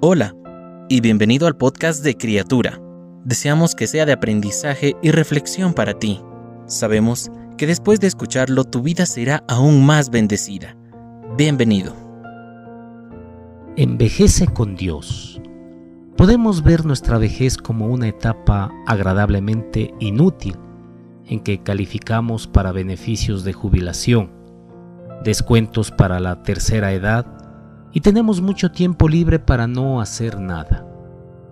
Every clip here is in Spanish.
Hola y bienvenido al podcast de Criatura. Deseamos que sea de aprendizaje y reflexión para ti. Sabemos que después de escucharlo tu vida será aún más bendecida. Bienvenido. Envejece con Dios. Podemos ver nuestra vejez como una etapa agradablemente inútil en que calificamos para beneficios de jubilación, descuentos para la tercera edad y tenemos mucho tiempo libre para no hacer nada.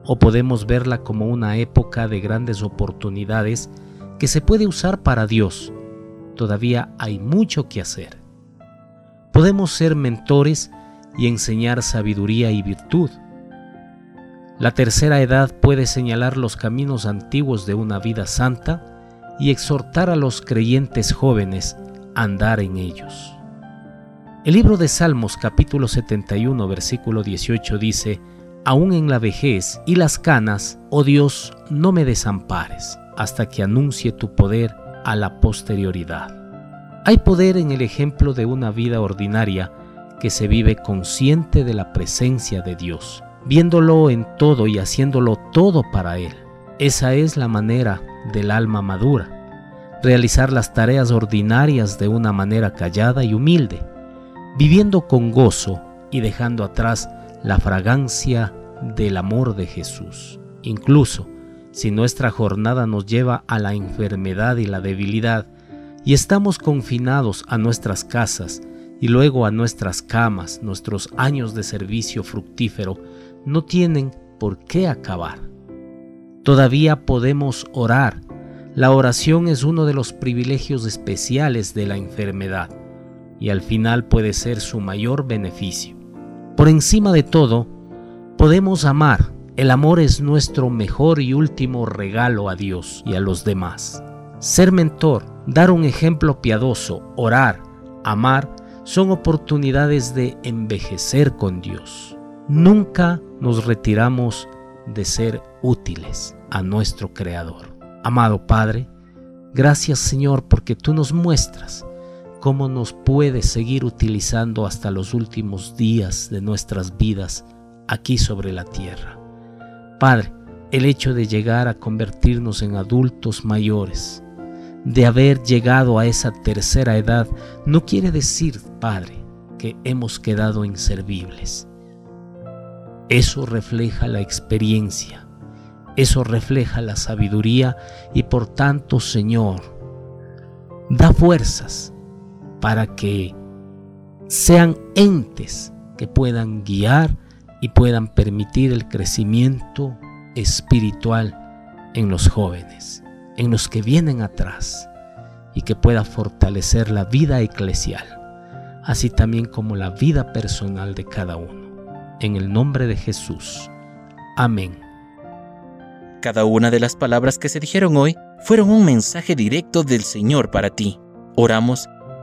O podemos verla como una época de grandes oportunidades que se puede usar para Dios. Todavía hay mucho que hacer. Podemos ser mentores y enseñar sabiduría y virtud. La tercera edad puede señalar los caminos antiguos de una vida santa y exhortar a los creyentes jóvenes a andar en ellos. El libro de Salmos capítulo 71 versículo 18 dice, Aún en la vejez y las canas, oh Dios, no me desampares, hasta que anuncie tu poder a la posterioridad. Hay poder en el ejemplo de una vida ordinaria que se vive consciente de la presencia de Dios, viéndolo en todo y haciéndolo todo para Él. Esa es la manera del alma madura, realizar las tareas ordinarias de una manera callada y humilde, viviendo con gozo y dejando atrás la fragancia del amor de Jesús. Incluso si nuestra jornada nos lleva a la enfermedad y la debilidad, y estamos confinados a nuestras casas y luego a nuestras camas, nuestros años de servicio fructífero no tienen por qué acabar. Todavía podemos orar. La oración es uno de los privilegios especiales de la enfermedad y al final puede ser su mayor beneficio. Por encima de todo, podemos amar. El amor es nuestro mejor y último regalo a Dios y a los demás. Ser mentor, dar un ejemplo piadoso, orar, amar, son oportunidades de envejecer con Dios. Nunca nos retiramos de ser útiles a nuestro Creador. Amado Padre, gracias Señor porque tú nos muestras cómo nos puedes seguir utilizando hasta los últimos días de nuestras vidas aquí sobre la tierra. Padre, el hecho de llegar a convertirnos en adultos mayores, de haber llegado a esa tercera edad, no quiere decir, Padre, que hemos quedado inservibles. Eso refleja la experiencia, eso refleja la sabiduría y por tanto, Señor, da fuerzas para que sean entes que puedan guiar y puedan permitir el crecimiento espiritual en los jóvenes, en los que vienen atrás, y que pueda fortalecer la vida eclesial, así también como la vida personal de cada uno. En el nombre de Jesús. Amén. Cada una de las palabras que se dijeron hoy fueron un mensaje directo del Señor para ti. Oramos